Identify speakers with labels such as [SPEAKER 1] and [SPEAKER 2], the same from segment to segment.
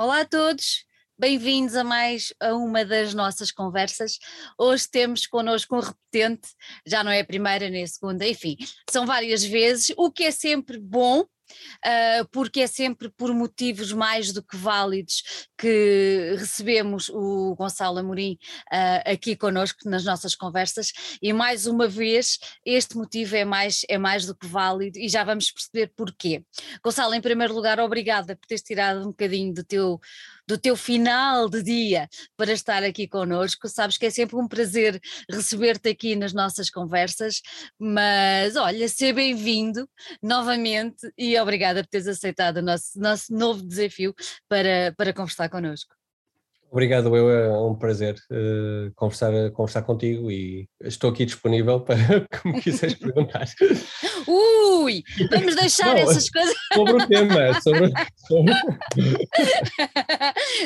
[SPEAKER 1] Olá a todos, bem-vindos a mais a uma das nossas conversas. Hoje temos connosco um repetente, já não é a primeira nem a segunda, enfim, são várias vezes, o que é sempre bom, porque é sempre por motivos mais do que válidos que recebemos o Gonçalo Amorim uh, aqui connosco nas nossas conversas e mais uma vez este motivo é mais, é mais do que válido e já vamos perceber porquê. Gonçalo, em primeiro lugar, obrigada por teres tirado um bocadinho do teu do teu final de dia para estar aqui connosco. Sabes que é sempre um prazer receber-te aqui nas nossas conversas, mas olha, seja bem-vindo novamente e obrigada por teres aceitado o nosso, nosso novo desafio para, para conversar connosco.
[SPEAKER 2] Obrigado, eu é um prazer uh, conversar, conversar contigo e estou aqui disponível para como quiseres perguntar.
[SPEAKER 1] Ui, vamos deixar Bom, essas coisas.
[SPEAKER 2] Sobre o tema, sobre. sobre...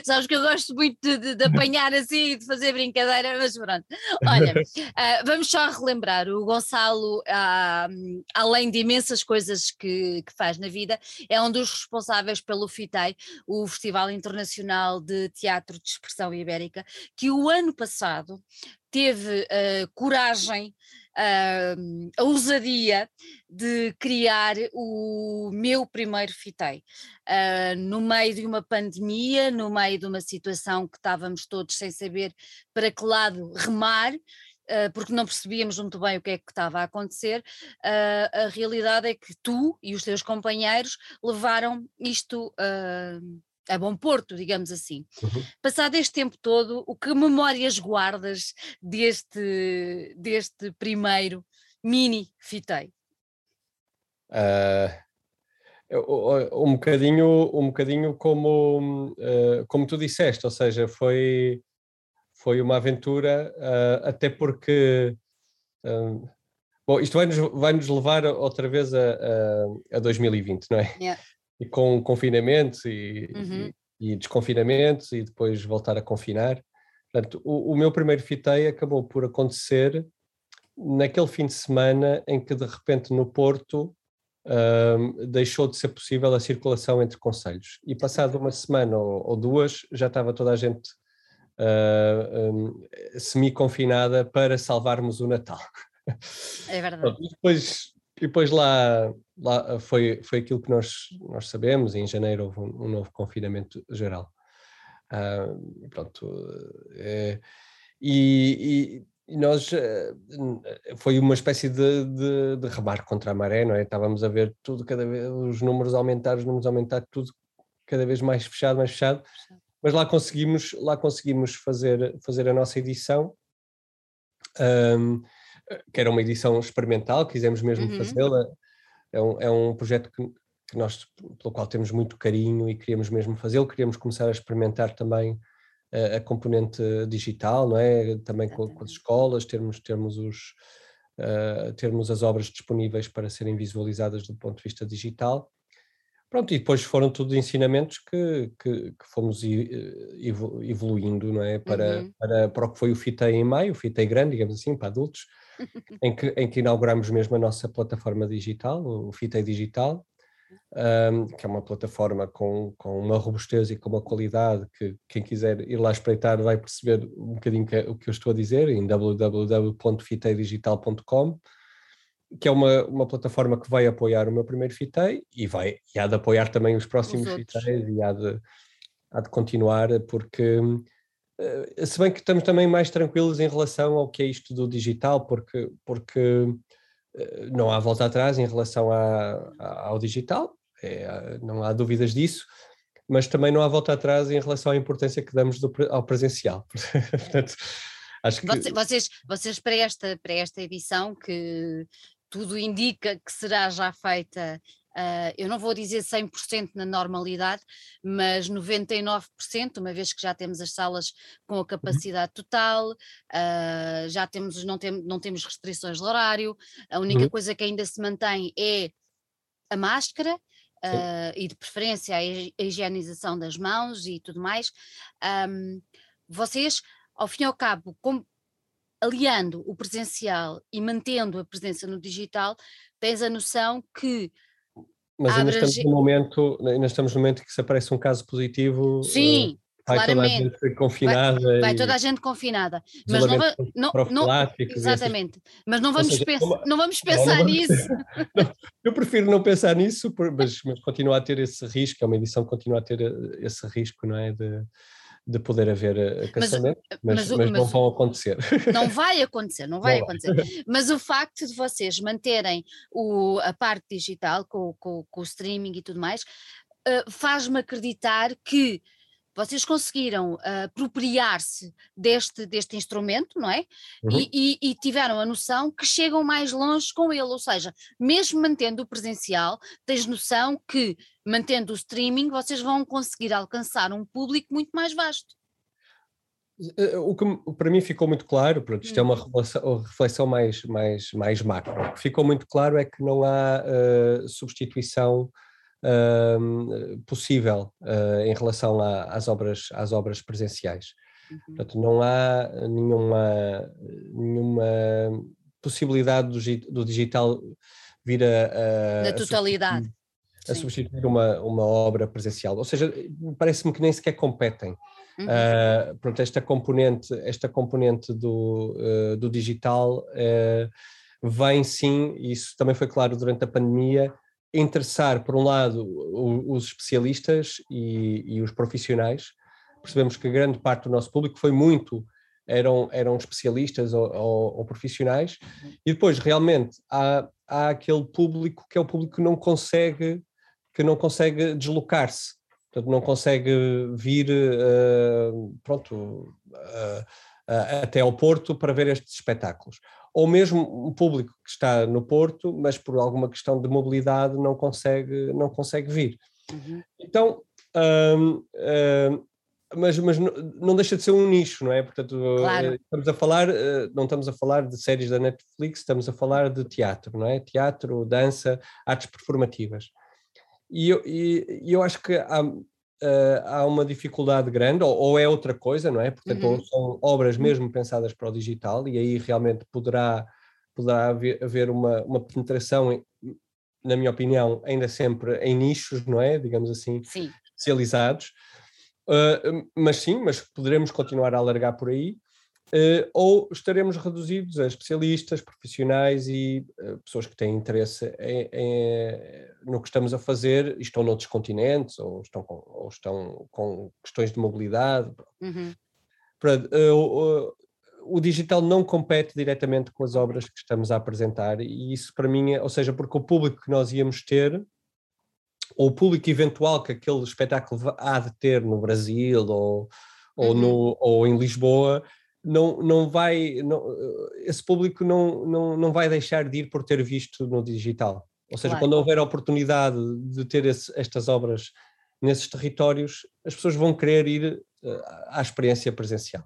[SPEAKER 1] Sabes que eu gosto muito de, de, de apanhar assim e de fazer brincadeira, mas pronto. Olha, uh, vamos só relembrar: o Gonçalo, uh, além de imensas coisas que, que faz na vida, é um dos responsáveis pelo FITEI, o Festival Internacional de Teatro de expressão ibérica, que o ano passado teve uh, coragem, uh, a ousadia de criar o meu primeiro fitei. Uh, no meio de uma pandemia, no meio de uma situação que estávamos todos sem saber para que lado remar, Uh, porque não percebíamos muito bem o que é que estava a acontecer, uh, a realidade é que tu e os teus companheiros levaram isto a bom porto, digamos assim. Uhum. Passado este tempo todo, o que memórias guardas deste, deste primeiro mini fitei?
[SPEAKER 2] Uh, um, bocadinho, um bocadinho como, uh, como tu disseste, ou seja, foi, foi uma aventura, uh, até porque. bom, isto vai-nos vai -nos levar outra vez a, a, a 2020, não é? Yeah e com confinamentos e, uhum. e, e, desconfinamentos e depois voltar a confinar. Portanto, o, o meu primeiro fitei acabou por acontecer naquele fim de semana em que de repente no Porto um, deixou de ser possível a circulação entre conselhos e passado uma semana ou, ou duas já estava toda a gente uh, um, semi-confinada para salvarmos o Natal.
[SPEAKER 1] É verdade.
[SPEAKER 2] depois e depois lá, lá foi, foi aquilo que nós, nós sabemos, em janeiro houve um, um novo confinamento geral. Uh, pronto, é, e, e, nós, eh, foi uma espécie de, de, de, remar contra a maré, não é? Estávamos a ver tudo cada vez, os números aumentar, os números aumentar, tudo cada vez mais fechado, mais fechado, mas lá conseguimos, lá conseguimos fazer, fazer a nossa edição, um, que era uma edição experimental, quisemos mesmo uhum. fazê-la. É um, é um projeto que, que, nós, pelo qual temos muito carinho e queríamos mesmo fazê-lo, queríamos começar a experimentar também a, a componente digital, não é? Também com, com, as escolas, termos, termos, os, uh, termos as obras disponíveis para serem visualizadas do ponto de vista digital. Pronto, e depois foram tudo ensinamentos que, que, que fomos evoluindo, não é? Para, uhum. para, para o que foi o FITEI em maio, o FITEI grande, digamos assim, para adultos, em que, em que inauguramos mesmo a nossa plataforma digital, o Fitei Digital, um, que é uma plataforma com, com uma robustez e com uma qualidade que quem quiser ir lá espreitar vai perceber um bocadinho que, o que eu estou a dizer em www.fiteidigital.com que é uma, uma plataforma que vai apoiar o meu primeiro Fitei e vai e há de apoiar também os próximos os Fiteis e há de, há de continuar porque eh, se bem que estamos também mais tranquilos em relação ao que é isto do digital, porque, porque eh, não há volta atrás em relação a, ao digital, é, não há dúvidas disso, mas também não há volta atrás em relação à importância que damos do, ao presencial. Portanto,
[SPEAKER 1] acho que... Vocês, vocês para, esta, para esta edição, que tudo indica que será já feita Uh, eu não vou dizer 100% na normalidade, mas 99%, uma vez que já temos as salas com a uhum. capacidade total, uh, já temos não, tem, não temos restrições de horário, a única uhum. coisa que ainda se mantém é a máscara, uh, e de preferência a higienização das mãos e tudo mais. Um, vocês, ao fim e ao cabo, com, aliando o presencial e mantendo a presença no digital, tens a noção que
[SPEAKER 2] mas ainda estamos, no momento, ainda estamos no momento que se aparece um caso positivo.
[SPEAKER 1] Eh, Sim,
[SPEAKER 2] Vai claramente. toda a gente confinada.
[SPEAKER 1] Vai, vai toda a gente confinada. Mas não, va, não, não Exatamente. Mas não vamos, seja, pens não vamos pensar não nisso.
[SPEAKER 2] Não, eu prefiro não pensar nisso, mas, mas continuar a ter esse risco, é uma edição que continua a ter eh, esse risco, não é? De, de poder haver eh, casamento, mas, mas, mas, mas não vão acontecer.
[SPEAKER 1] Não vai acontecer, não vai não acontecer. Vai. Mas o facto de vocês manterem o, a parte digital com, com, com o streaming e tudo mais, uh, faz-me acreditar que vocês conseguiram uh, apropriar-se deste, deste instrumento, não é? Uhum. E, e, e, tiveram a noção que chegam mais longe com ele, ou seja, mesmo mantendo o presencial, tens noção que, mantendo o streaming, vocês vão conseguir alcançar um público muito mais vasto.
[SPEAKER 2] Eh, o que para mim ficou muito claro, pronto, isto é uma uhum. reflexão mais, mais, mais macro, o que ficou muito claro é que não há uh, substituição uh, possível uh, em relação a, às, obras, às obras presenciais. Uhum. Portanto, não há nenhuma, nenhuma possibilidade do, do digital vir a.
[SPEAKER 1] a totalidade.
[SPEAKER 2] A substituir uma, uma obra presencial. Ou seja, parece-me que nem sequer competem. Uhum. Uh, pronto, esta componente, esta componente do, uh, do digital uh, vem sim, isso também foi claro durante a pandemia, interessar, por um lado, os especialistas e, e, os profissionais. Percebemos que grande parte do nosso público foi muito, eram, eram especialistas ou, ou, ou profissionais, e depois realmente há, há aquele público que é o público que não consegue, que não consegue deslocar-se, portanto não consegue vir, uh, pronto, uh, uh, até ao Porto para ver estes espetáculos ou mesmo um público que está no Porto, mas por alguma questão de mobilidade não consegue, não consegue vir. Uhum. Então, hum, hum, mas, mas não deixa de ser um nicho, não é? Portanto, claro. Eh, estamos a falar, eh, não estamos a falar de séries da Netflix, estamos a falar de teatro, não é? Teatro, dança, artes performativas. E eu, e, eu acho que há, uh, há uma dificuldade grande, ou, ou, é outra coisa, não é? Portanto, uhum. são obras uhum. mesmo pensadas para o digital, e aí realmente poderá, poderá haver, haver uma, uma penetração, na minha opinião, ainda sempre em nichos, não é? Digamos assim, sim. especializados. Uh, mas sim, mas poderemos continuar a alargar por aí. Uh, ou estaremos reduzidos a especialistas, profissionais e uh, pessoas que têm interesse em, em, no que estamos a fazer, e estão noutros continentes, ou estão com, ou estão com questões de mobilidade. Uhum. uh, o digital não compete diretamente com as obras que estamos a apresentar, e isso para mim, é, ou seja, porque o público que nós íamos ter, ou o público eventual que aquele espetáculo há de ter no Brasil ou, ou, uhum. no, ou em Lisboa, não, não vai, não, esse público não, não, não vai deixar de ir por ter visto no digital. Ou seja, claro. quando houver a oportunidade de ter esse, estas obras nesses territórios, as pessoas vão querer ir uh, à experiência presencial.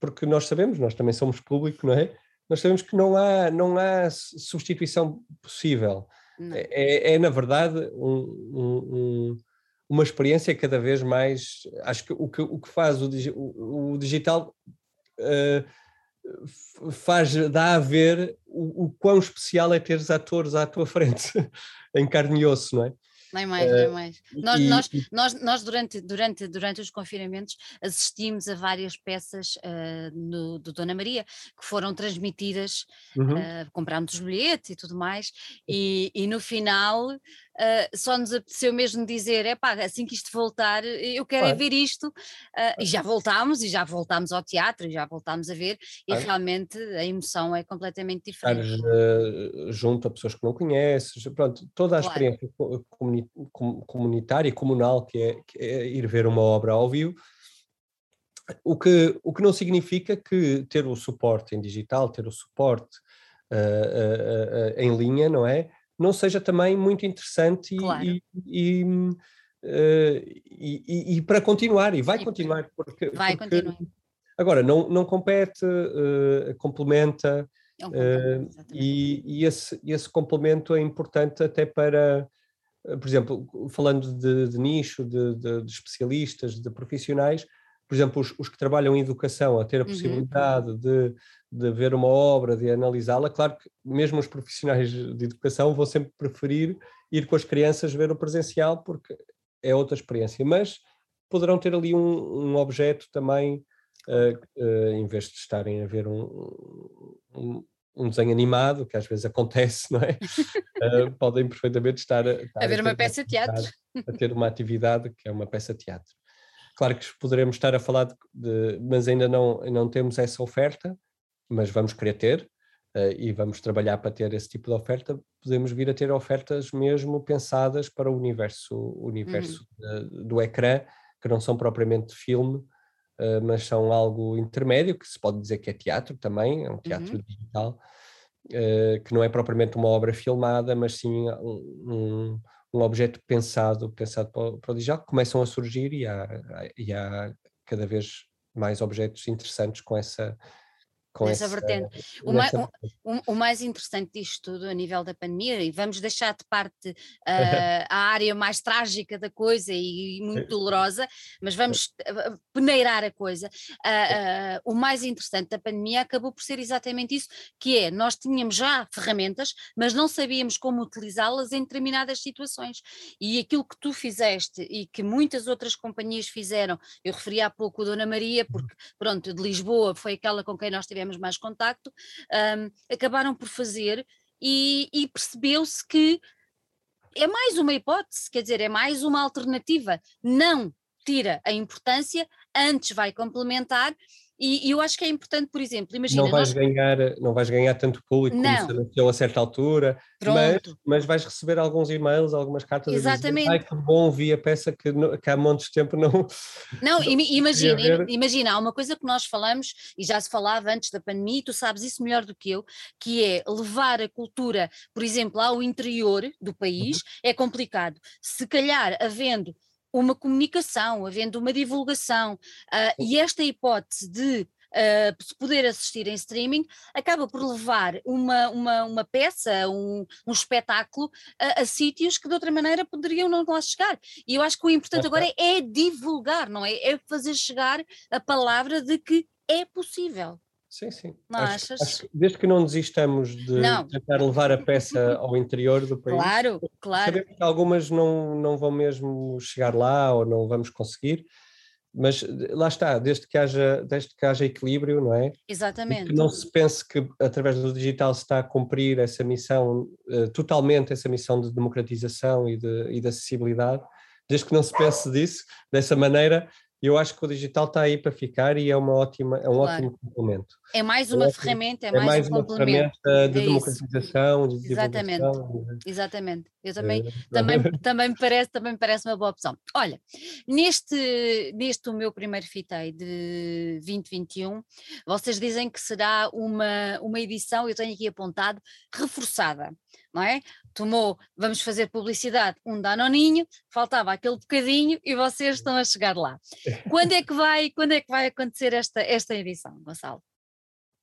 [SPEAKER 2] Porque nós sabemos, nós também somos público, não é? Nós sabemos que não há, não há substituição possível. É, é, é, na verdade, um, um, uma experiência cada vez mais. Acho que o que, o que faz o, o, o digital uh, faz, dá a ver o, o quão especial é ter os atores à tua frente, em carne e osso, não é?
[SPEAKER 1] Nem mais, nem mais. Nós, e, nós, nós, nós durante, durante, durante os confinamentos assistimos a várias peças uh, no, do Dona Maria que foram transmitidas, uhum. uh, comprámos os bilhetes e tudo mais, e, e no final uh, só nos apeteceu mesmo dizer: é pá, assim que isto voltar, eu quero é ver isto, uh, e já voltámos, e já voltámos ao teatro, e já voltámos a ver, e realmente a emoção é completamente diferente.
[SPEAKER 2] Uh, junto a pessoas que não conheces, pronto, toda a claro. experiência comunitária e comunal que é, que é ir ver uma obra ao vivo. O que, o que não significa que ter o suporte em digital, ter o suporte uh, uh, uh, em linha, não é? Não seja também muito interessante claro. e, e, uh, e, e, para continuar, e vai continuar. Porque,
[SPEAKER 1] vai porque, continuar.
[SPEAKER 2] Agora, não, não compete, uh, complementa, é um uh, e, e esse, esse complemento é importante até para, por exemplo, falando de, de nicho, de, de, de, especialistas, de profissionais, por exemplo, os, os, que trabalham em educação, a ter a uhum. possibilidade uhum. de, de ver uma obra, de analisá-la, claro que mesmo os profissionais de educação vão sempre preferir ir com as crianças ver o presencial, porque é outra experiência, mas poderão ter ali um, um objeto também, uh, uh, em vez de estarem a ver um, um, um, desenho animado, que às vezes acontece, não é? Uh, podem perfeitamente estar, a,
[SPEAKER 1] estar a ver a uma peça de teatro.
[SPEAKER 2] A ter uma atividade que é uma peça de teatro. Claro que poderemos estar a falar de, de mas ainda não, não temos essa oferta, mas vamos querer ter, uh, e vamos trabalhar para ter esse tipo de oferta, podemos vir a ter ofertas mesmo pensadas para o universo, o universo uhum. de, do ecrã, que não são propriamente filme, uh, mas são algo intermédio, que se pode dizer que é teatro também, é um teatro uhum. digital, uh, que não é propriamente uma obra filmada, mas sim um, um, um objeto pensado, pensado para, para o digital, que começam a surgir e há, e há cada vez mais objetos interessantes com essa
[SPEAKER 1] com nessa essa, vertente. O, mais, o, o, mais interessante disto tudo a nível da pandemia, e vamos deixar de parte uh, a área mais trágica da coisa e muito dolorosa, mas vamos ah, peneirar a coisa. Uh, uh, o mais interessante da pandemia acabou por ser exatamente isso, que é, nós tínhamos já ferramentas, mas não sabíamos como utilizá-las em determinadas situações. E aquilo que tu fizeste e que muitas outras companhias fizeram, eu referi há pouco a Dona Maria, uhum. porque pronto, de Lisboa foi aquela com quem nós tivemos tivemos mais contacto, um, acabaram por fazer e, e percebeu-se que é mais uma hipótese, quer dizer, é mais uma alternativa. Não tira a importância, antes vai complementar e, e, eu acho que é importante, por exemplo, imagina.
[SPEAKER 2] Não vais, nós... ganhar, não vais ganhar tanto público não. como se anunciou a certa altura, mas, mas vais receber alguns e-mails, algumas cartas.
[SPEAKER 1] Exatamente. Dizer,
[SPEAKER 2] Ai, que bom, vi a peça que, que há montes de tempo não.
[SPEAKER 1] Não, imagina, imagina, há uma coisa que nós falamos, e já se falava antes da pandemia, e tu sabes isso melhor do que eu, que é levar a cultura, por exemplo, ao interior do país, uhum. é complicado. Se calhar, havendo uma comunicação, havendo uma divulgação, uh, e esta hipótese de Uh, se poder assistir em streaming, acaba por levar uma, uma, uma peça, um, um espetáculo a, a, sítios que de outra maneira poderiam não lá chegar. E eu acho que o importante agora é, é divulgar, não é? É fazer chegar a palavra de que é possível.
[SPEAKER 2] Sim, sim. Não acho, achas? Acho, desde que não desistamos de não. tentar levar a peça ao interior do país.
[SPEAKER 1] Claro, claro.
[SPEAKER 2] Sabemos que algumas não, não vão mesmo chegar lá ou não vamos conseguir, mas lá está, desde que haja, desde que haja equilíbrio, não é?
[SPEAKER 1] Exatamente.
[SPEAKER 2] que não se pense que através do digital se está a cumprir essa missão, uh, totalmente essa missão de democratização e de, e de acessibilidade, desde que não se pense disso, dessa maneira, eu acho que o digital está aí para ficar e é uma ótima, é um claro. ótimo complemento.
[SPEAKER 1] É mais uma é ferramenta, é mais, é mais um uma complemento.
[SPEAKER 2] ferramenta de é democratização, de
[SPEAKER 1] Exatamente. Exatamente. Eu também, é. também, também, me parece, também me parece uma boa opção. Olha, neste, neste o meu primeiro fitei de 2021, vocês dizem que será uma, uma edição, eu tenho aqui apontado, reforçada não é? Tomou, vamos fazer publicidade, um danoninho, faltava aquele bocadinho e vocês estão a chegar lá. Quando é que vai, quando é que vai acontecer esta, esta edição, Gonçalo?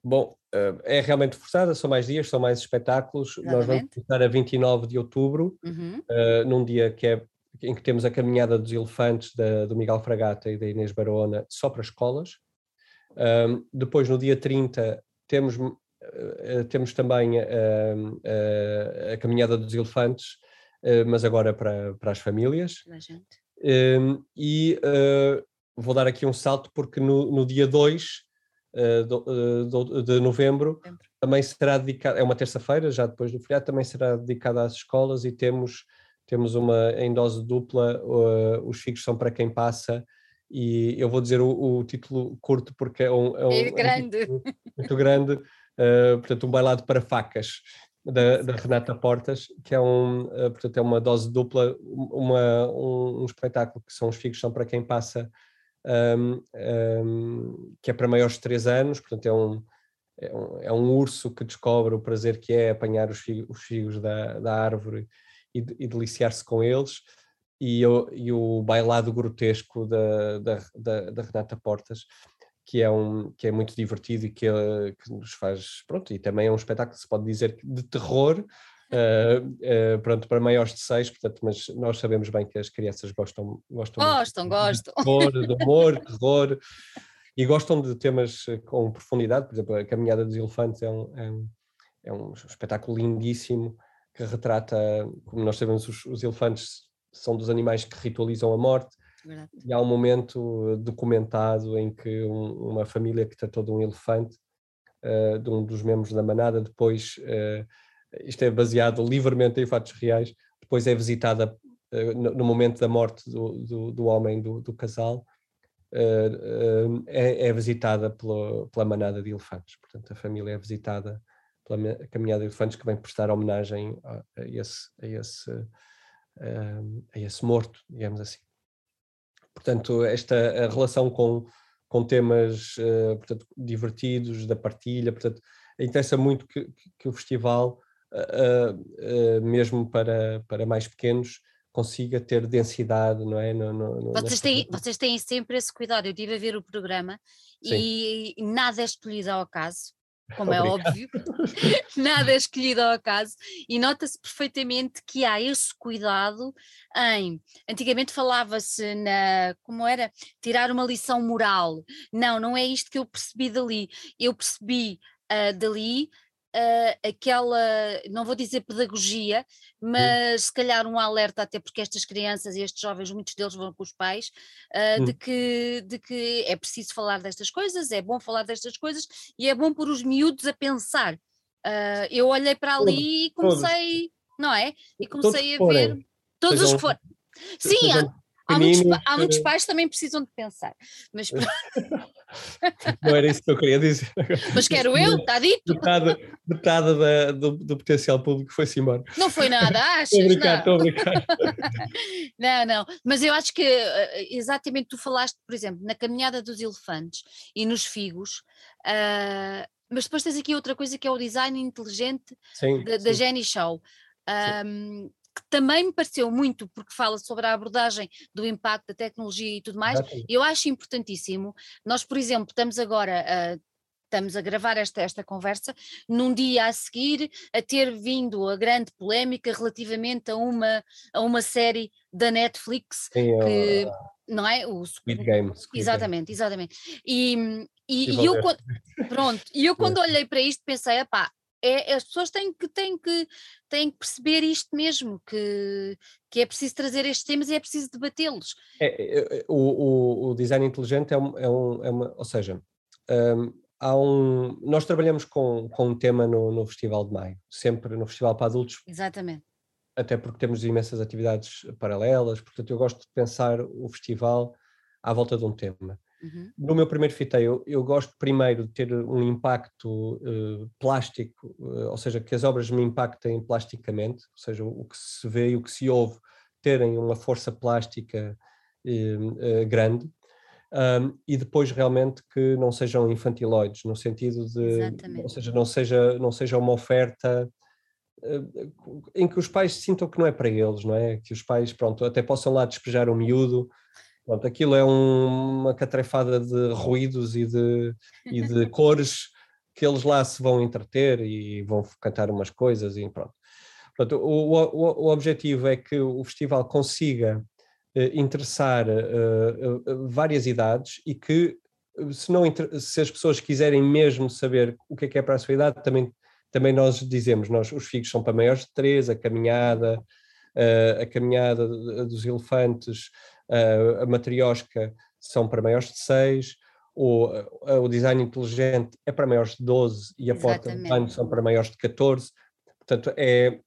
[SPEAKER 2] Bom, eh, é realmente forçada, são mais dias, são mais espetáculos. Exatamente. Nós vamos começar a 29 de outubro, uhum. uh, num dia que é, em que temos a caminhada dos elefantes da, do Miguel Fragata e da Inês Barona só para escolas. Um, depois, no dia 30, temos eh, temos também a, a, caminhada dos elefantes, eh, mas agora para, para as famílias. Ehm, e uh, vou dar aqui um salto porque no, no dia 2 uh, de novembro também será dedicado, é uma terça-feira, já depois do feriado, também será dedicada às escolas e temos, temos uma em dose dupla, os figos são para quem passa, e eu vou dizer o, o título curto porque é um, é um,
[SPEAKER 1] é grande.
[SPEAKER 2] É um muito grande, uh, portanto, um bailado para facas da, da, Renata Portas, que é, um, uh, portanto, é uma dose dupla, uma, um, um, espetáculo que são os figos são para quem passa, um, um, que é para maiores de 3 anos, portanto é um, é um, é um, urso que descobre o prazer que é apanhar os figos, os figos da, da árvore e, e deliciar-se com eles, e, o, e o bailado grotesco da, da, da, da Renata Portas, que é, um, que é muito divertido e que, uh, que nos faz, pronto, e também é um espetáculo que se pode dizer de terror, uh, uh, pronto, para maiores de seis, portanto, mas nós sabemos bem que as crianças gostam
[SPEAKER 1] Gostam, gostam, gostam.
[SPEAKER 2] De, terror, de humor, terror, e gostam de temas com profundidade, por exemplo, a Caminhada dos Elefantes é um, é um, é um espetáculo lindíssimo, que retrata, como nós sabemos, os, os elefantes são dos animais que ritualizam a morte. Verdade. E há um momento documentado em que um, uma família que tratou de um elefante, uh, de um dos membros da manada, depois, uh, isto é baseado livremente em fatos reais, depois é visitada uh, no, no, momento da morte do, do, do homem do, do casal, é, é, visitada pela, pela manada de elefantes. Portanto, a família é visitada pela caminhada de elefantes que vem prestar homenagem a, a esse, a esse a esse morto, digamos assim. Portanto, esta relação com, com temas uh, portanto, divertidos, da partilha, portanto, interessa muito que, que o festival, uh, uh, mesmo para, para mais pequenos, consiga ter densidade, não é? No, no,
[SPEAKER 1] vocês, têm, vocês têm sempre esse cuidado. Eu estive a ver o programa Sim. e nada é escolhido ao acaso como é óbvio, nada é escolhido ao acaso, e nota-se perfeitamente que há esse cuidado em. Antigamente falava-se na. Como era? Tirar uma lição moral. Não, não é isto que eu percebi dali. Eu percebi uh, dali uh, aquela, não vou dizer pedagogia, mas se calhar um alerta, até porque estas crianças e estes jovens, muitos deles vão com os pais, uh, de, que, de que é preciso falar destas coisas, é bom falar destas coisas e é bom pôr os miúdos a pensar. Uh, eu olhei para ali e comecei, não é? E comecei a ver. Todos os que foram. Sim, há, há, muitos, há muitos pais que também precisam de pensar, mas
[SPEAKER 2] Não era isso que eu queria dizer.
[SPEAKER 1] Mas quero eu, está dito.
[SPEAKER 2] Metade, metade da, do, do, potencial público foi-se embora.
[SPEAKER 1] Não foi nada, achas?
[SPEAKER 2] Estou a brincar, estou a brincar.
[SPEAKER 1] não, não, mas eu acho que eh, exatamente tu falaste, por exemplo, na caminhada dos elefantes e nos figos, uh, mas depois tens aqui outra coisa que é o design inteligente sim, da, da Jenny Shaw. Um, que também me pareceu muito, porque fala sobre a abordagem do impacto da tecnologia e tudo mais, eu acho importantíssimo. Nós, por exemplo, estamos agora a estamos a gravar esta, esta conversa, num dia a seguir a ter vindo a grande polémica relativamente a uma, a uma série da Netflix Sim, que, uh, não é? O
[SPEAKER 2] Squid Game.
[SPEAKER 1] Squid exatamente, Game. exatamente. E, e, e eu, quando, pronto, e eu quando olhei para isto pensei, pá, é, as pessoas têm que, têm, que, têm que perceber isto mesmo, que, que é preciso trazer estes temas e é preciso debatê-los.
[SPEAKER 2] É, é, é o, o, o, design inteligente é, um, é, um, é uma, ou seja, um, há um, nós trabalhamos com, com um tema no, no Festival de Maio, sempre no Festival para Adultos.
[SPEAKER 1] Exatamente.
[SPEAKER 2] Até porque temos imensas atividades paralelas, portanto eu gosto de pensar o festival à volta de um tema. Uhum. No meu primeiro fiteio, eu gosto primeiro de ter um impacto uh, plástico, uh, ou seja, que as obras me impactem plasticamente, ou seja, o que se vê e o que se ouve terem uma força plástica uh, grande, um, e depois realmente que não sejam infantiloides, no sentido de, Exatamente. ou seja, não seja, não seja uma oferta em que os pais sintam que não é para eles, não é? Que os pais, pronto, até possam lá despejar um miúdo, Pronto, aquilo é um, uma catrefada de ruídos e de, e de cores que eles lá se vão entreter e vão cantar umas coisas e pronto. Portanto, o, o, o objetivo é que o festival consiga eh, interessar eh, eh, várias idades e que se, não, se as pessoas quiserem mesmo saber o que é que é para a sua idade, também, também nós dizemos, nós, os figos são para maiores de três, a caminhada, a caminhada dos elefantes, a matriosca são para maiores de 6, o, o design inteligente é para maiores de 12 e a porta de banho são para maiores de 14. Portanto, é,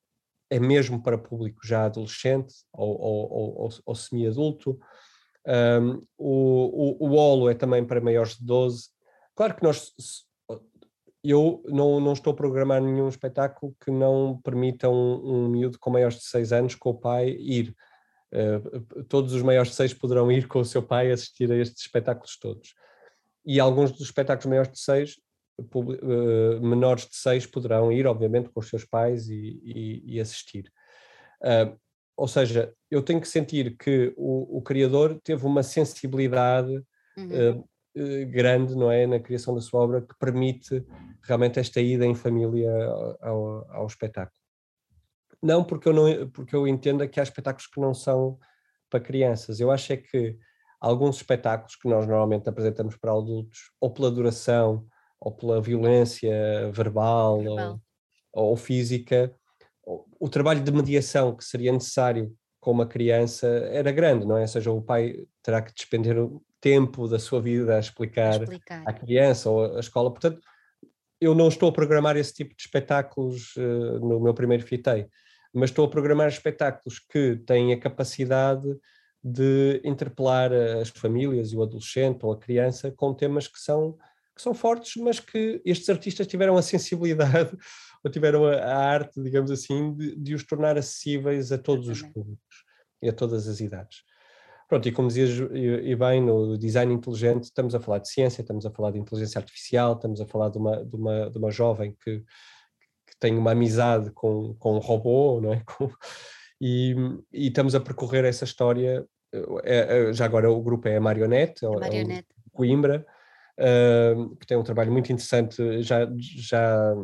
[SPEAKER 2] é mesmo para público já adolescente ou, ou, ou, ou semi-adulto. Um, o, o, o Olo é também para maiores de 12. Claro que nós, eu não, não estou a programar nenhum espetáculo que não permita um, um miúdo com maiores de 6 anos com o pai ir. Uh, todos os maiores de seis poderão ir com o seu pai assistir a estes espetáculos todos. E alguns dos espetáculos maiores de seis, uh, menores de seis, poderão ir, obviamente, com os seus pais e, e, e assistir. Uh, ou seja, eu tenho que sentir que o, o criador teve uma sensibilidade uhum. grande, não é, na criação da sua obra, que permite realmente esta ida em família ao, ao espetáculo. Não porque eu, não, porque eu entenda que há espetáculos que não são para crianças. Eu acho é que alguns espetáculos que nós normalmente apresentamos para adultos, ou pela duração, ou pela violência verbal, verbal. Ou, ou, física, o trabalho de mediação que seria necessário com uma criança era grande, não é? Ou seja, o pai terá que despender tempo da sua vida a explicar, a explicar. à criança ou à escola. Portanto, eu não estou a programar esse tipo de espetáculos uh, no meu primeiro fitei, mas estou a programar espetáculos que têm a capacidade de interpelar as famílias e o adolescente ou a criança com temas que são, que são fortes, mas que estes artistas tiveram a sensibilidade ou tiveram a, a arte, digamos assim, de, de, os tornar acessíveis a todos os públicos e a todas as idades. Pronto, e como dizias e bem, no design inteligente estamos a falar de ciência, estamos a falar de inteligência artificial, estamos a falar de uma, de uma, de uma jovem que, que tem uma amizade com, com um robô, não é? Com, e, e, estamos a percorrer essa história. É, é, já agora o grupo é a Marionette, a Marionette. É Coimbra, uh, que tem um trabalho muito interessante já, já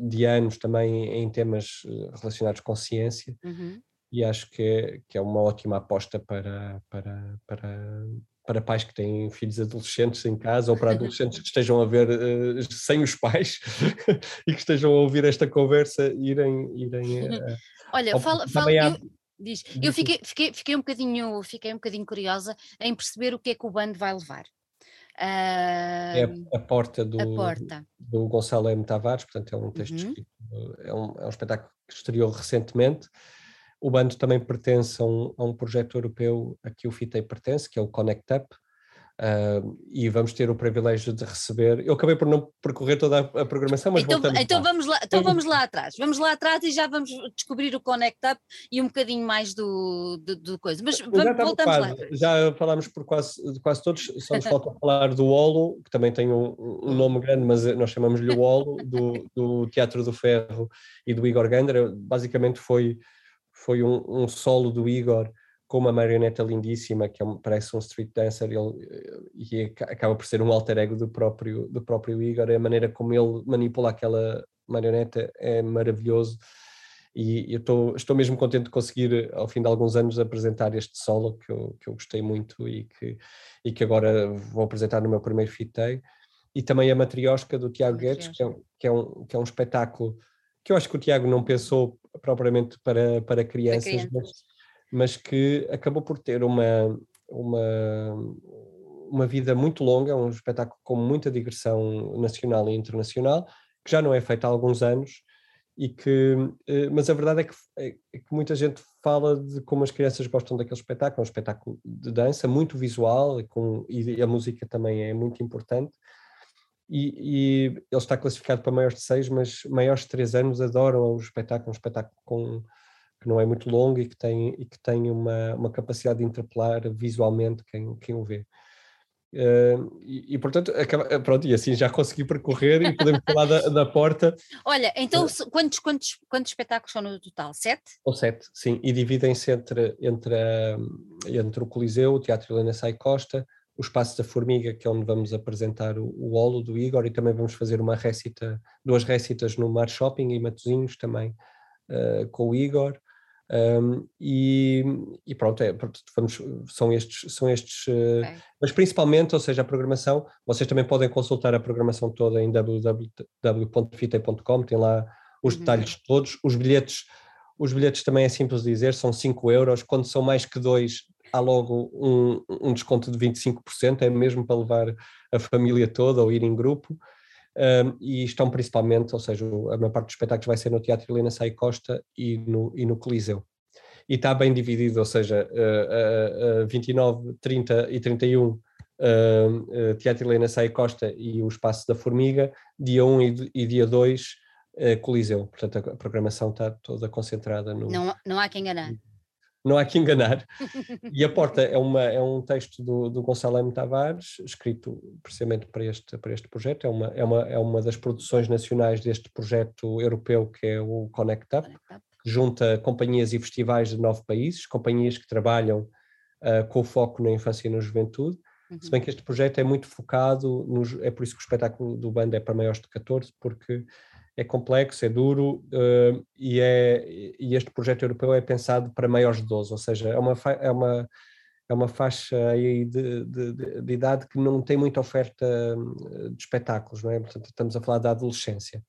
[SPEAKER 2] de anos também em temas relacionados com ciência. Uhum e acho que é, que é uma ótima aposta para, para, para, para pais que têm filhos adolescentes em casa ou para adolescentes que estejam a ver uh, sem os pais e que estejam a ouvir esta conversa irem. irem uh,
[SPEAKER 1] Olha, fala, fala eu, diz, eu fiquei, fiquei, fiquei, um bocadinho, fiquei um bocadinho curiosa em perceber o que é que o bando vai levar.
[SPEAKER 2] Uh, é a, a, porta do, a porta do Gonçalo M. Tavares, portanto é um texto uhum. escrito, é um, é um espetáculo que estreou recentemente o bando também pertence a um, a um projeto europeu a que o FITEI pertence, que é o Connect Up, Uh, e vamos ter o privilégio de receber. Eu acabei por não percorrer toda a, a programação, mas
[SPEAKER 1] então,
[SPEAKER 2] voltamos
[SPEAKER 1] então lá. vamos lá, então vamos lá atrás. Vamos lá atrás e já vamos descobrir o Connect Up e um bocadinho mais do, do, do coisa. Mas vamos, já voltamos
[SPEAKER 2] quase,
[SPEAKER 1] lá.
[SPEAKER 2] Já falámos por quase, quase todos, só nos falta falar do Olo, que também tem um, um nome grande, mas nós chamamos-lhe o Olo, do, do Teatro do Ferro e do Igor Gander. Basicamente foi foi um, um solo do Igor com uma marioneta lindíssima que é um, parece um street dancer ele, eh, e acaba por ser um alter ego do próprio, do próprio Igor, a maneira como ele manipula aquela marioneta é maravilhoso. E eu tô, estou mesmo contente de conseguir ao fim de alguns anos apresentar este solo que eu, que eu gostei muito e que, e que agora vou apresentar no meu primeiro fitei. E também a Matriosca do Tiago Guedes que é, que, é um, que é um espetáculo que eu acho que o Tiago não pensou propriamente para, para crianças, para crianças. Mas, mas, que acabou por ter uma, uma, uma vida muito longa, um espetáculo com muita digressão nacional e internacional, que já não é feito há alguns anos, e que, eh, mas a verdade é que, é, é que muita gente fala de como as crianças gostam daquele espetáculo, é um espetáculo de dança muito visual e, com, e a música também é muito importante, e, e, ele está classificado para maiores de 6, mas maiores de 3 anos adoram o espetáculo, um espetáculo com, que não é muito longo e que tem, e que tem uma, uma capacidade de interpelar visualmente quem, quem o vê. Uh, e, e, portanto, acaba, eh, pronto, e assim já consegui percorrer e podemos falar da, da porta.
[SPEAKER 1] Olha, então uh, quantos, quantos, quantos espetáculos são no total? Sete?
[SPEAKER 2] Ou sete, sim, e dividem-se entre, entre, entre o Coliseu, o Teatro Helena Sai Costa, o Espaço da Formiga, que é onde vamos apresentar o, o Olo do Igor, e também vamos fazer uma récita, duas récitas no Mar Shopping e Matozinhos também uh, com o Igor. Um, e, e, pronto, é, vamos, são estes, são estes uh, mas principalmente, ou seja, a programação, vocês também podem consultar a programação toda em www.fitei.com, tem lá os uhum. detalhes todos, os bilhetes, os bilhetes também é simples de dizer, são 5 euros, quando são mais que dois há logo um, um desconto de 25%, é mesmo para levar a família toda ou ir em grupo. Um, e estão principalmente, ou seja, a maior parte dos espetáculos vai ser no Teatro Helena Sai Costa e no, e no Coliseu. E está bem dividido, ou seja, uh, uh, uh, 29, 30 e 31 uh, uh, Teatro Helena Sai Costa e o Espaço da Formiga, dia 1 e, e dia 2 uh, Coliseu. Portanto, a programação está toda concentrada no.
[SPEAKER 1] Não, não há quem enganar
[SPEAKER 2] não há que enganar. E a Porta é, uma, é um texto do, do Gonçalo M. Tavares, escrito precisamente para este, para este projeto, é uma, é, uma, é uma das produções nacionais deste projeto europeu que é o Connect Up, que junta companhias e festivais de nove países, companhias que trabalham uh, com foco na infância e na juventude, uhum. se bem que este projeto é muito focado, nos, é por isso que o espetáculo do banda é para maiores de 14, porque é complexo, é duro uh, e, é, e este projeto europeu é pensado para maiores de 12, ou seja, é uma, é uma, é uma faixa aí de, de, de, idade que não tem muita oferta de espetáculos, não é? Portanto, estamos a falar da adolescência.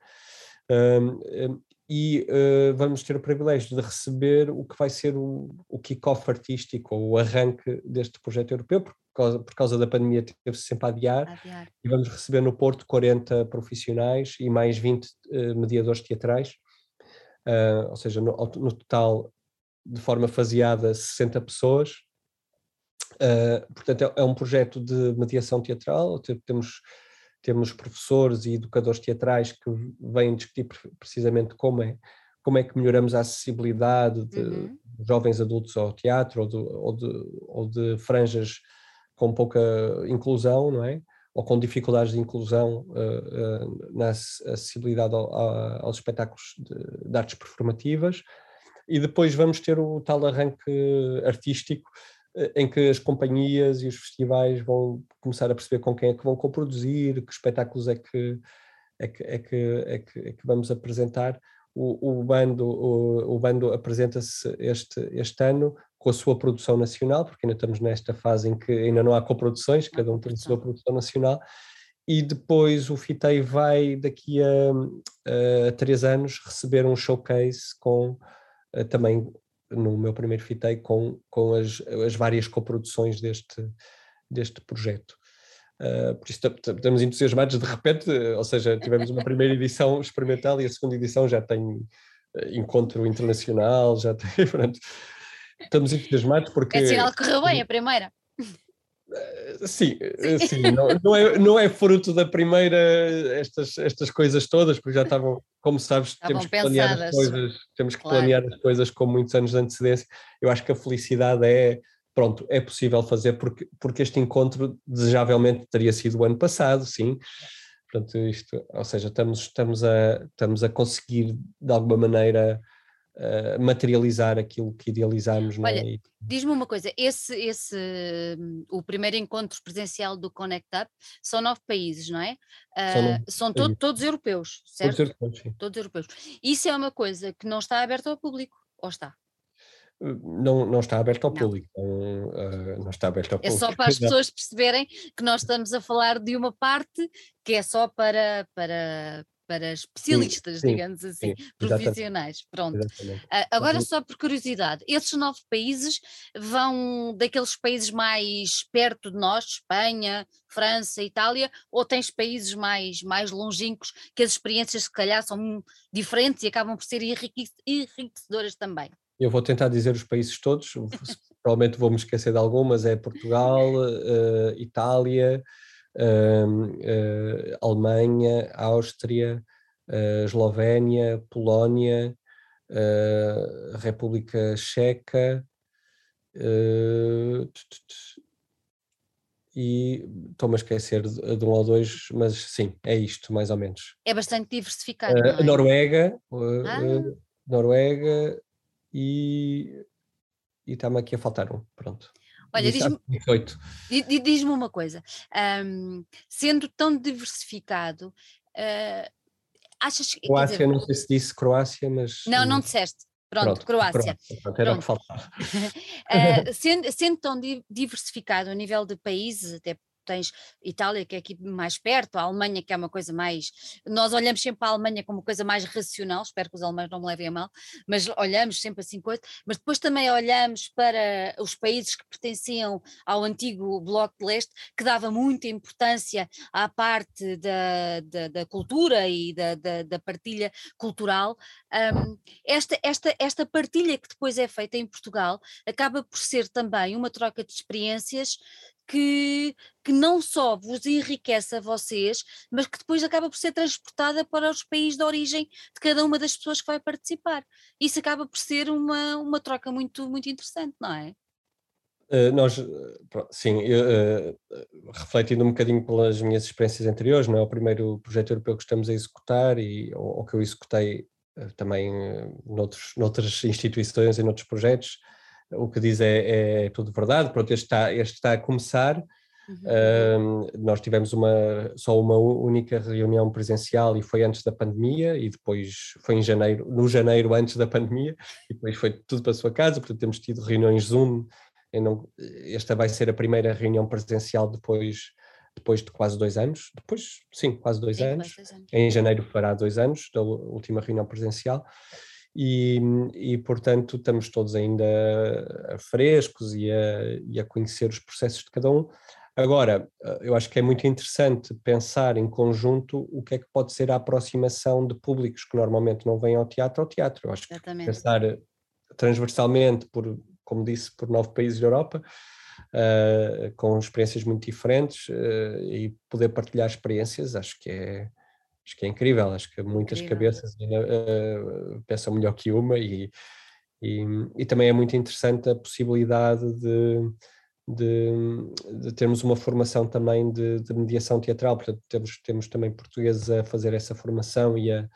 [SPEAKER 2] E uh, vamos ter o privilégio de receber o que vai ser o, o kick-off artístico, ou o arranque deste projeto europeu, por causa, por causa da pandemia teve-se sempre a adiar, adiar, e vamos receber no Porto 40 profissionais e mais 20 uh, mediadores teatrais, uh, ou seja, no, no, total, de forma faseada, 60 pessoas. portanto, é, é, um projeto de mediação teatral, temos temos professores e educadores teatrais que vêm discutir precisamente como é, como é que melhoramos a acessibilidade de uhum. jovens adultos ao teatro ou de, ou, de, ou de, franjas com pouca inclusão, não é? Ou com dificuldades de inclusão uh, uh, na acessibilidade ao, aos espetáculos de, de artes performativas. E depois vamos ter o tal arranque artístico eh, em que as companhias e os festivais vão começar a perceber com quem é que vão coproduzir, que espetáculos é que, é que, é que, é que, é que vamos apresentar. O, o bando, o, o bando apresenta-se este, este ano com a sua produção nacional, porque ainda estamos nesta fase em que ainda não há coproduções, cada um tem a sua produção nacional, e depois o FITEI vai, daqui a, a três anos, receber um showcase com eh, também no meu primeiro fitei com, com as, as várias coproduções deste, deste projeto. Uh, por isso estamos entusiasmados de repente, ou seja, tivemos uma primeira edição experimental e a segunda edição já tem eh, encontro internacional, já tem, pronto, estamos entusiasmados porque...
[SPEAKER 1] É sinal que correu bem a primeira.
[SPEAKER 2] Eh, sim, sim, não, não, é, não é fruto da primeira estas, estas coisas todas, porque já estavam, como sabes, estavam temos que planear as coisas, temos que claro. planear as coisas com muitos anos de antecedência. Eu acho que a felicidade é, pronto, é possível fazer porque, porque este encontro desejavelmente teria sido o ano passado, sim. Portanto, isto, ou seja, estamos, estamos, a, estamos a conseguir de alguma maneira uh, materializar aquilo que idealizamos.
[SPEAKER 1] Olha, é? diz-me uma coisa, esse, esse, o primeiro encontro presencial do Connect Up são nove países, não é? Uh, são, são to todos europeus, certo? Todos europeus, sim. Todos europeus. Isso é uma coisa que não está aberta ao público, ou está?
[SPEAKER 2] não, não está aberto ao não. público. Não, uh, não, está aberto ao
[SPEAKER 1] é público. É só para as pessoas perceberem que nós estamos a falar de uma parte que é só para, para, para especialistas, sim, digamos assim, sim, profissionais. Pronto. Uh, agora, só por curiosidade, esses nove países vão daqueles países mais perto de nós, Espanha, França, Itália, ou tens países mais, mais longínquos que as experiências, se calhar, são diferentes e acabam por ser enriquecedoras também?
[SPEAKER 2] Eu vou tentar dizer os países todos, provavelmente vou me esquecer de algumas, é Portugal, uh, Itália, Alemanha, Áustria, uh, Eslovénia, Polónia, uh, República Checa e estou-me a esquecer de, de, um ou dois, mas sim, é isto, mais ou menos.
[SPEAKER 1] É bastante diversificado.
[SPEAKER 2] Uh, é? Noruega, ah. uh, Noruega e, e está-me aqui a faltar um, pronto.
[SPEAKER 1] Olha, diz-me diz uma coisa, um, sendo tão diversificado, uh, achas que.
[SPEAKER 2] Croácia, dizer, não sei se disse Croácia, mas.
[SPEAKER 1] Não, não disseste. Pronto, Pronto Croácia.
[SPEAKER 2] Pronto, era o que faltava.
[SPEAKER 1] uh, sendo, sendo tão diversificado a nível de países, até tens Itália, que é aqui mais perto, a Alemanha, que é uma coisa mais. Nós olhamos sempre para a Alemanha como uma coisa mais racional, espero que os alemães não me levem a mal, mas olhamos sempre assim coisa, mas depois também olhamos para os países que pertenciam ao antigo Bloco de Leste, que dava muita importância à parte da, da, da cultura e da, da, da partilha cultural. Um, esta, esta, esta partilha que depois é feita em Portugal acaba por ser também uma troca de experiências que, que não só vos enriquece a vocês, mas que depois acaba por ser transportada para os países de origem de cada uma das pessoas que vai participar. Isso acaba por ser uma, uma troca muito, muito interessante, não é?
[SPEAKER 2] Uh, nós, sim, eu, uh, refletindo um bocadinho pelas minhas experiências anteriores, não é o primeiro projeto europeu que estamos a executar e ou que eu executei uh, também noutros, noutras instituições e noutros projetos, o que diz é, é tudo verdade, pronto, este está, este está a começar, uhum. nós tivemos uma, só uma única reunião presencial e foi antes da pandemia e depois foi em janeiro, no janeiro antes da pandemia e depois foi tudo para a sua casa, portanto temos tido reuniões Zoom, não, esta vai ser a primeira reunião presencial depois depois de quase dois anos, depois, sim, quase dois, sim, anos. dois anos. Em janeiro fará dois anos da última reunião presencial. E, e, portanto estamos todos ainda frescos e a, e a, conhecer os processos de cada um. Agora, eu acho que é muito interessante pensar em conjunto o que é que pode ser a aproximação de públicos que normalmente não vêm ao teatro ao teatro. Eu acho Exatamente. que pensar transversalmente, por, como disse, por nove países da Europa, uh, com experiências muito diferentes uh, e poder partilhar experiências, acho que é, acho que é incrível. Acho que muitas incrível. cabeças uh, pensam melhor que uma e, e, e, também é muito interessante a possibilidade de, de, de termos uma formação também de, de, mediação teatral, portanto temos, temos também portugueses a fazer essa formação e a,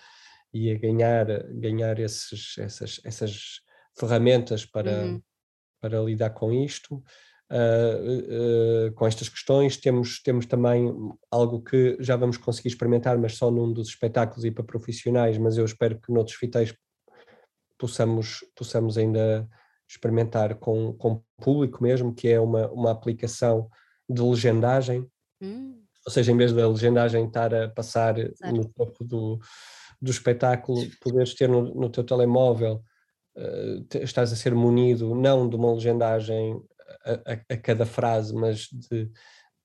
[SPEAKER 2] e a ganhar, ganhar esses, essas, essas ferramentas para, uhum. para lidar com isto uh, uh, com estas questões. Temos, temos também algo que já vamos conseguir experimentar, mas só num dos espetáculos e para profissionais, mas eu espero que noutros fitéis possamos, possamos ainda experimentar com, com público mesmo, que é uma, uma aplicação de legendagem, hum. ou seja, em vez da legendagem estar a passar no topo do, do espetáculo, poderes ter no, no teu telemóvel, uh, estás a ser munido não de uma legendagem a, a, cada frase, mas de,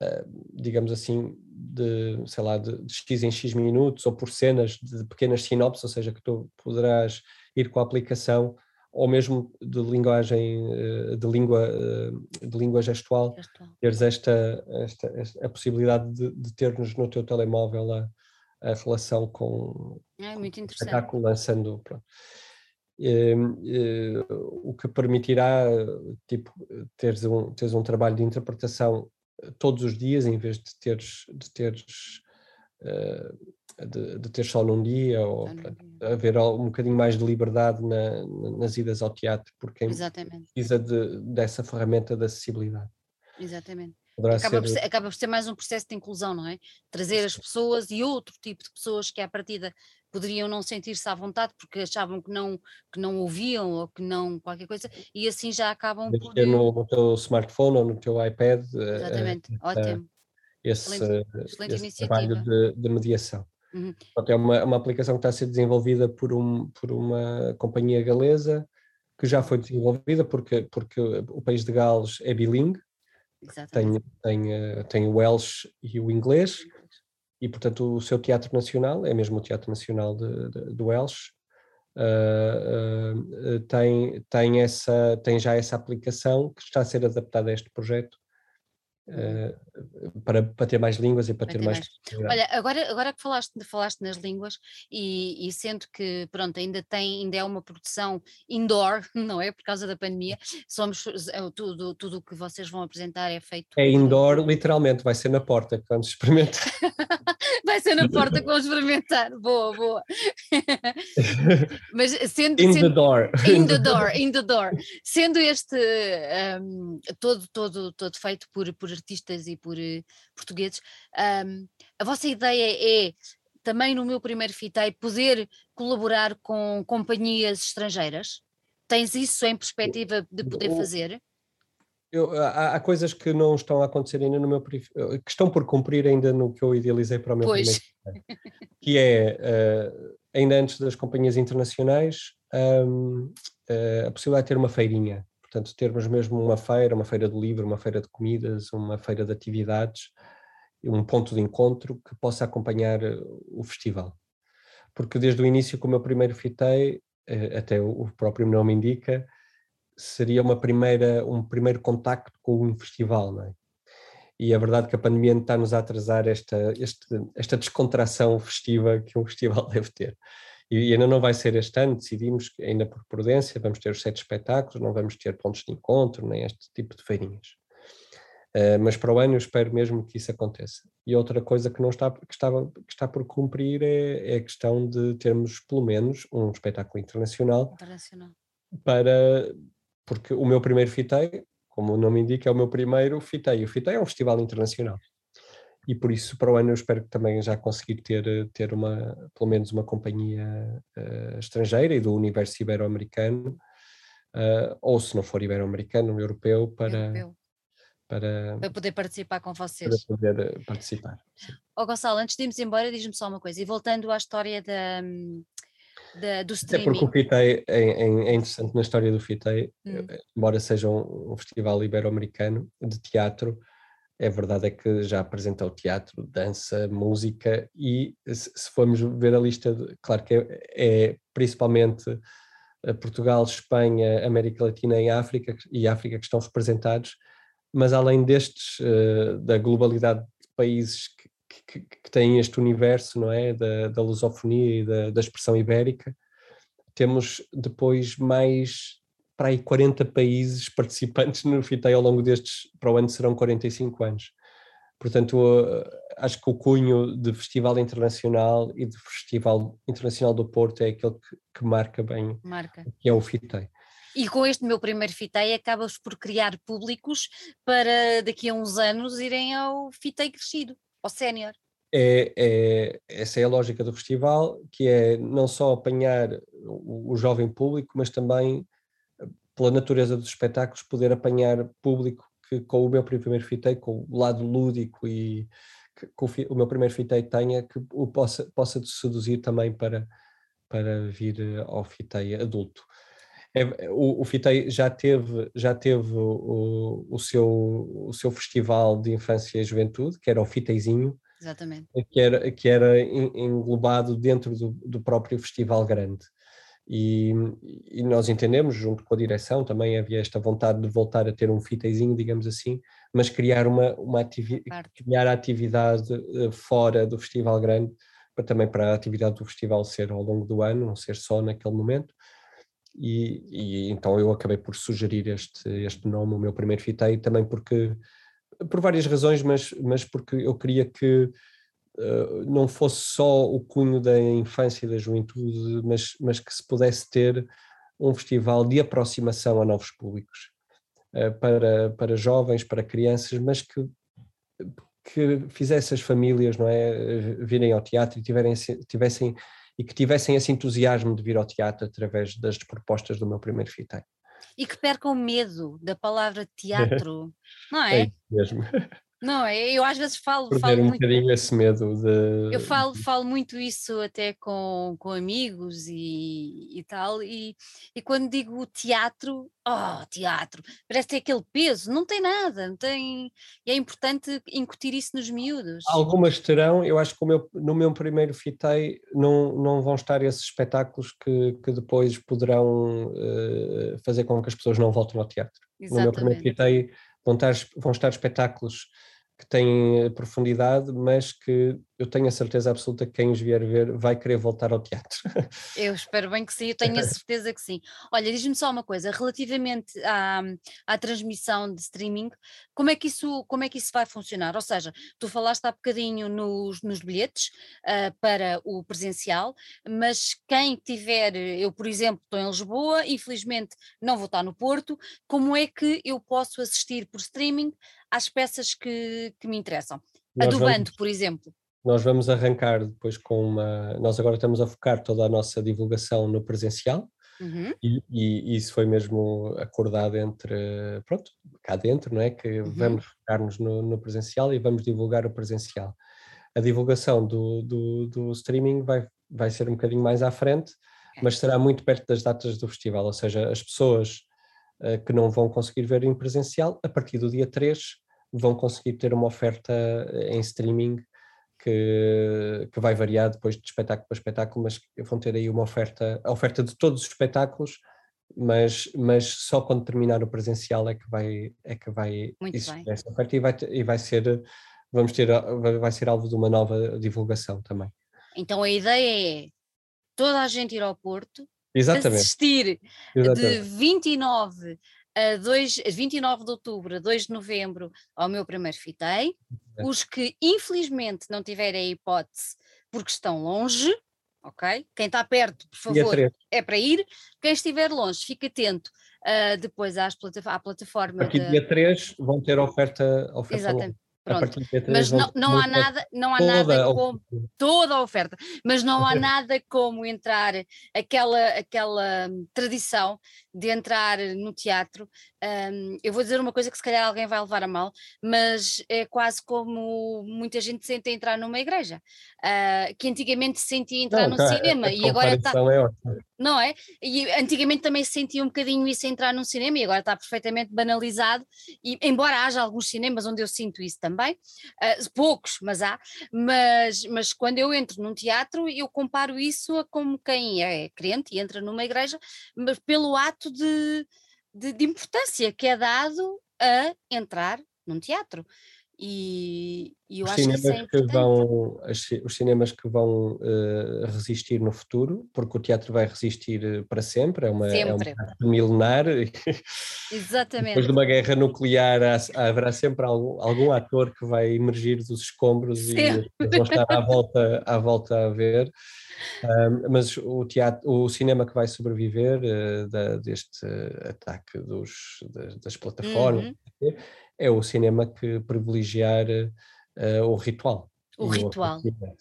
[SPEAKER 2] uh, digamos assim, de, sei lá, de, de, X em X minutos ou por cenas de pequenas sinopses, ou seja, que tu poderás ir com a aplicação ou mesmo de linguagem, eh, de língua, eh, de língua gestual, gestual. teres esta, esta, esta, a possibilidade de, de termos no teu telemóvel a, a relação com,
[SPEAKER 1] é, muito
[SPEAKER 2] com o espetáculo lançando. Pronto. Ehm, eh, o que permitirá tipo, teres, um, teres um trabalho de interpretação eh, todos os dias em vez de teres, de teres eh, de, de ter só num dia ou haver um bocadinho mais de liberdade na, nas idas ao teatro, porque
[SPEAKER 1] Exatamente.
[SPEAKER 2] precisa de, dessa ferramenta de acessibilidade.
[SPEAKER 1] Exatamente. Acaba, ser... por ser, acaba por ser mais um processo de inclusão, não é? Trazer as pessoas e outro tipo de pessoas que à partida poderiam não sentir-se à vontade porque achavam que não, que não ouviam ou que não qualquer coisa, e assim já acabam
[SPEAKER 2] Deve por. Ter no, no teu smartphone ou no teu iPad.
[SPEAKER 1] Eh, Exatamente, uh, ótimo.
[SPEAKER 2] Esse, excelente, excelente esse trabalho de, de mediação. Uhum. é uma, uma aplicação que está a ser desenvolvida por, um, por uma companhia galesa que já foi desenvolvida porque, porque o país de Gales é bilingue, tem, tem, eh, tem o Welsh e o inglês, e portanto o seu teatro nacional, é mesmo o Teatro Nacional de, de, do Welsh, uh, uh, tem, tem, essa, tem já essa aplicação que está a ser adaptada a este projeto Uh, para, para ter mais línguas e para, para ter, mais.
[SPEAKER 1] mais. Olha, agora, agora que falaste, falaste nas línguas e, e sendo que pronto, ainda tem, ainda é uma produção indoor, não é? Por causa da pandemia, somos é tudo, tudo o que vocês vão apresentar é feito.
[SPEAKER 2] É indoor, literalmente, vai ser na porta que vamos experimentar.
[SPEAKER 1] vai ser na porta que vamos experimentar. Boa, boa. Mas sendo.
[SPEAKER 2] In
[SPEAKER 1] sendo,
[SPEAKER 2] the door.
[SPEAKER 1] In the door, in the door. Sendo este um, todo, todo, todo feito por, por artistas e por uh, portugueses. Um, a vossa ideia é também no meu primeiro fitei poder colaborar com companhias estrangeiras? Tens isso em perspectiva de poder fazer?
[SPEAKER 2] Eu, há, há, coisas que não estão a acontecer ainda no meu eh, que estão por cumprir ainda no que eu idealizei para o meu pois. primeiro que é uh, ainda antes das companhias internacionais um, uh, a possibilidade de ter uma feirinha Portanto, termos mesmo uma feira, uma feira do livro, uma feira de comidas, uma feira de atividades, um ponto de encontro que possa acompanhar eh, o festival. Porque desde o início, como eu primeiro fitei, eh, até o próprio nome indica, seria uma primeira, um primeiro contacto com um festival, não é? E a verdade é que a pandemia está-nos a atrasar esta, este, esta descontração festiva que um festival deve ter e ainda não vai ser este ano, decidimos que ainda por prudência vamos ter os sete espetáculos, não vamos ter pontos de encontro, nem este tipo de feirinhas. Uh, mas para o ano eu espero mesmo que isso aconteça. E outra coisa que não está, que estava, que está por cumprir é, é a questão de termos pelo menos um espetáculo internacional,
[SPEAKER 1] internacional.
[SPEAKER 2] para porque o meu primeiro fitei, como o nome indica, é o meu primeiro fitei. O fitei é um festival internacional e por isso para o ano eu espero também já conseguir ter, ter uma, pelo menos uma companhia uh, estrangeira e do universo ibero-americano, uh, ou se não for ibero-americano, europeu, para, europeu. para,
[SPEAKER 1] para poder participar com
[SPEAKER 2] para
[SPEAKER 1] vocês.
[SPEAKER 2] poder eh, participar. sim.
[SPEAKER 1] Ó Gonçalo, antes de irmos embora, diz-me só uma coisa, e voltando à história da, da- do
[SPEAKER 2] Até porque
[SPEAKER 1] streaming.
[SPEAKER 2] o FITEI é, é- é interessante na história do FITEI,
[SPEAKER 1] Hum.
[SPEAKER 2] eh, embora seja um, um festival ibero-americano de teatro, é verdade é que já apresentou teatro, dança, música e se, formos ver a lista, de- claro que é, é principalmente eh, Portugal, Espanha, América Latina e África, e África que estão representados, mas além destes, eh, da globalidade de países que, que- que têm este universo, não é, da, da lusofonia e da, da expressão ibérica, temos depois mais para aí 40 países participantes no FITEI ao longo destes, para o ano serão 45 anos. Portanto, eh, acho que o cunho de Festival Internacional e de Festival Internacional do Porto é aquele que, que marca bem
[SPEAKER 1] Marca.
[SPEAKER 2] que é o FITEI.
[SPEAKER 1] E com este meu primeiro FITEI acabas por criar públicos para daqui a uns anos irem ao FITEI crescido, ao sénior.
[SPEAKER 2] é, é- essa é a lógica do festival, que é não só apanhar o, o jovem público, mas também, pela natureza dos espetáculos, poder apanhar público que com o meu primeiro fitei, com o lado lúdico e que, que o, meu primeiro fitei tenha, que o possa, possa seduzir também para, para vir eh, ao fitei adulto. É- o, o FITEI já teve, já teve o, o, seu, o seu festival de infância e juventude, que era o FITEIzinho,
[SPEAKER 1] Exatamente.
[SPEAKER 2] que era, que era en- englobado dentro do, do próprio festival grande. E, e nós entendemos, junto com a direção, também havia esta vontade de voltar a ter um fiteizinho, digamos assim, mas criar uma, uma ativi criar a atividade eh, fora do festival grande, para, também para a atividade do festival ser ao longo do ano, não ser só naquele momento. E, e então eu acabei por sugerir este, este nome, o meu primeiro fitei, também porque, por várias razões, mas, mas porque eu queria que Uh, não fosse só o cunho da infância e da juventude, mas, mas que se pudesse ter um festival de aproximação a novos públicos, uh, para, para jovens, para crianças, mas que, que fizesse as famílias não é, virem ao teatro e tiverem, tivessem, e que tivessem esse entusiasmo de vir ao teatro através das propostas do meu primeiro fitei.
[SPEAKER 1] E que percam medo da palavra teatro, não é?
[SPEAKER 2] É isso mesmo.
[SPEAKER 1] Não, é? eu às vezes falo,
[SPEAKER 2] Perder
[SPEAKER 1] falo
[SPEAKER 2] um
[SPEAKER 1] muito.
[SPEAKER 2] bocadinho esse medo de.
[SPEAKER 1] Eu falo, falo muito isso até com, com amigos e, e tal, e, e quando digo teatro, oh, teatro, parece ter aquele peso, não tem nada, não tem. E é importante incutir isso nos miúdos.
[SPEAKER 2] Algumas terão, eu acho que meu- no meu primeiro fitei não, não vão estar esses espetáculos que, que depois poderão eh, fazer com que as pessoas não voltem ao teatro. No meu primeiro
[SPEAKER 1] Exatamente.
[SPEAKER 2] fitei vão estar, vão estar espetáculos que têm eh, profundidade, mas que eu tenho a certeza absoluta que quem os vier ver vai querer voltar ao teatro.
[SPEAKER 1] Eu espero bem que sim, eu tenho a certeza que sim. Olha, diz-me só uma coisa, relativamente à, à transmissão de streaming, como é, que isso, como é que isso vai funcionar? Ou seja, tu falaste há bocadinho nos, nos bilhetes ah, para o presencial, mas quem tiver, eu por exemplo estou em Lisboa, infelizmente não vou estar no Porto, como é que eu posso assistir por streaming às peças que, que me interessam? A
[SPEAKER 2] Nós
[SPEAKER 1] do
[SPEAKER 2] vamos-
[SPEAKER 1] por exemplo.
[SPEAKER 2] Nós vamos arrancar depois com uma. Nós agora estamos a focar toda a nossa divulgação no presencial.
[SPEAKER 1] Uhum,
[SPEAKER 2] E, e isso foi mesmo acordado entre, pronto, cá dentro, não é? Que
[SPEAKER 1] Uhum.
[SPEAKER 2] vamos focar-nos no, no presencial e vamos divulgar o presencial. A divulgação do, do, do streaming vai, vai ser um bocadinho mais à frente, mas será muito perto das datas do festival, ou seja, as pessoas eh, que não vão conseguir ver em presencial, a partir do dia 3 vão conseguir ter uma oferta em streaming que, que vai variar depois de espetáculo para espetáculo, mas vão ter aí uma oferta, a oferta de todos os espetáculos, mas, mas só quando terminar o presencial é que vai, é que vai
[SPEAKER 1] Muito
[SPEAKER 2] existir essa oferta e vai, e vai ser, vamos ter, vai ser alvo de uma nova divulgação também.
[SPEAKER 1] Então a ideia é toda a gente ir ao Porto,
[SPEAKER 2] Exatamente,
[SPEAKER 1] assistir de
[SPEAKER 2] exatamente.
[SPEAKER 1] 29 a 2, 29 de outubro a 2 de novembro ao meu primeiro fitei.
[SPEAKER 2] É.
[SPEAKER 1] Os que infelizmente não tiverem a hipótese porque estão longe, ok? Quem está perto, por favor,
[SPEAKER 2] 3.
[SPEAKER 1] é para ir. Quem estiver longe, fique atento ah, depois às plata- à
[SPEAKER 2] A
[SPEAKER 1] plataforma.
[SPEAKER 2] partir do
[SPEAKER 1] da-
[SPEAKER 2] dia 3 vão ter 'oferta, oferta
[SPEAKER 1] Exatamente.
[SPEAKER 2] longa.
[SPEAKER 1] Pronto.
[SPEAKER 2] partir do dia 3
[SPEAKER 1] Mas não, não há nada, não há nada como toda a oferta, mas não há nada como entrar aquela, aquela hum, tradição de entrar no teatro, um, eu vou dizer uma coisa que se calhar alguém vai levar a mal, mas é quase como muita gente sente entrar numa igreja, uh, que antigamente se sentia entrar
[SPEAKER 2] Não,
[SPEAKER 1] no
[SPEAKER 2] cara,
[SPEAKER 1] cinema
[SPEAKER 2] a
[SPEAKER 1] e agora está.
[SPEAKER 2] é.
[SPEAKER 1] Não é? E antigamente também se sentia um bocadinho isso entrar num cinema e agora está perfeitamente banalizado, e embora haja alguns cinemas onde eu sinto isso também, uh, poucos, mas há, mas, mas quando eu entro num teatro eu comparo isso a como quem é crente e entra numa igreja, mas pelo ato de, de, de importância que é dado a entrar num teatro. E, e eu
[SPEAKER 2] Os
[SPEAKER 1] acho que é
[SPEAKER 2] cinemas que
[SPEAKER 1] importante.
[SPEAKER 2] vão, as- os cinemas que vão eh, resistir no futuro, porque o teatro vai resistir eh, para sempre, é uma, é uma
[SPEAKER 1] Sempre.
[SPEAKER 2] arte milenar.
[SPEAKER 1] Exatamente.
[SPEAKER 2] Depois de uma guerra nuclear há- haverá sempre algum, algum ator que vai emergir dos escombros e
[SPEAKER 1] Sempre.
[SPEAKER 2] pessoas vão estar à volta, à volta a ver. Ahm, mas o, teatro, o cinema que vai sobreviver eh, da- deste ataque dos, das, das plataformas
[SPEAKER 1] Uhum.
[SPEAKER 2] É o cinema que privilegiar eh, o ritual.
[SPEAKER 1] O ritual.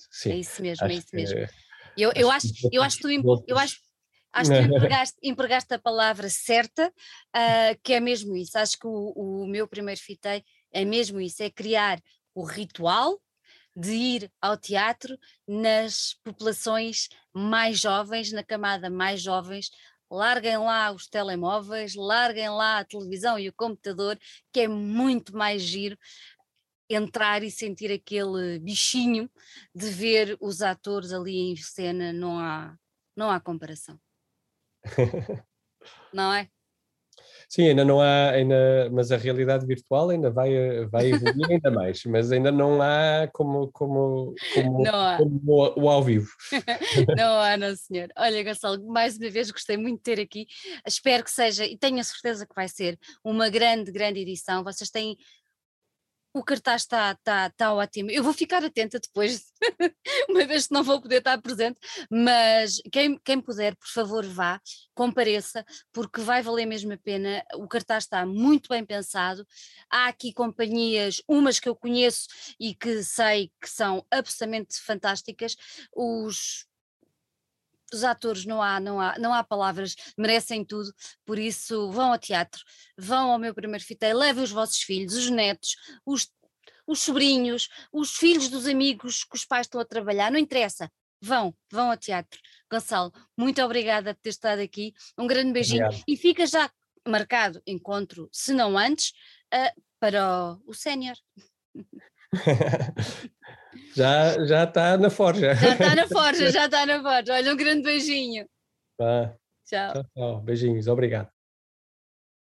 [SPEAKER 2] Sim,
[SPEAKER 1] É isso mesmo, é isso mesmo.
[SPEAKER 2] que-
[SPEAKER 1] Eu, eu
[SPEAKER 2] acho
[SPEAKER 1] eu acho que tu, eu acho, acho que empregaste, empregaste a palavra certa, ah, que é mesmo isso. Acho que o, o meu primeiro fitei é mesmo isso, é criar o ritual de ir ao teatro nas populações mais jovens, na camada mais jovens. Larguem lá os telemóveis, larguem lá a televisão e o computador, que é muito mais giro entrar e sentir aquele bichinho de ver os atores ali em cena, não há, não há comparação. Não é?
[SPEAKER 2] Sim, ainda não há, ainda, mas a realidade virtual ainda vai, vai evoluir ainda mais, mas ainda não há como, como, como,
[SPEAKER 1] há.
[SPEAKER 2] como o, o ao vivo.
[SPEAKER 1] Não há, não senhor. Olha, Gonçalo, mais uma vez gostei muito de ter aqui. Espero que seja, e tenho a certeza que vai ser, uma grande, grande edição. Vocês têm. O cartaz está, está, está ótimo. Eu vou ficar atenta depois, uma vez que não vou poder estar presente, mas quem, quem puder, por favor, vá, compareça, porque vai valer mesmo a pena. O cartaz está muito bem pensado. Há aqui companhias, umas que eu conheço e que sei que são absolutamente fantásticas. Os, os atores não há, não há, não há palavras, merecem tudo, por isso vão ao teatro, vão ao meu primeiro fiteio, levem os vossos filhos, os netos, os, os sobrinhos, os filhos dos amigos que os pais estão a trabalhar, não interessa, vão, vão ao teatro. Gonçalo, muito obrigada por ter estado aqui, um grande beijinho
[SPEAKER 2] Obrigado.
[SPEAKER 1] e fica já marcado encontro, se não antes, ah, para o, o sénior.
[SPEAKER 2] já, já está na forja.
[SPEAKER 1] Já está na forja, já está na forja. Olha, um grande beijinho. Tchau.
[SPEAKER 2] tchau, tchau. Beijinhos, obrigado.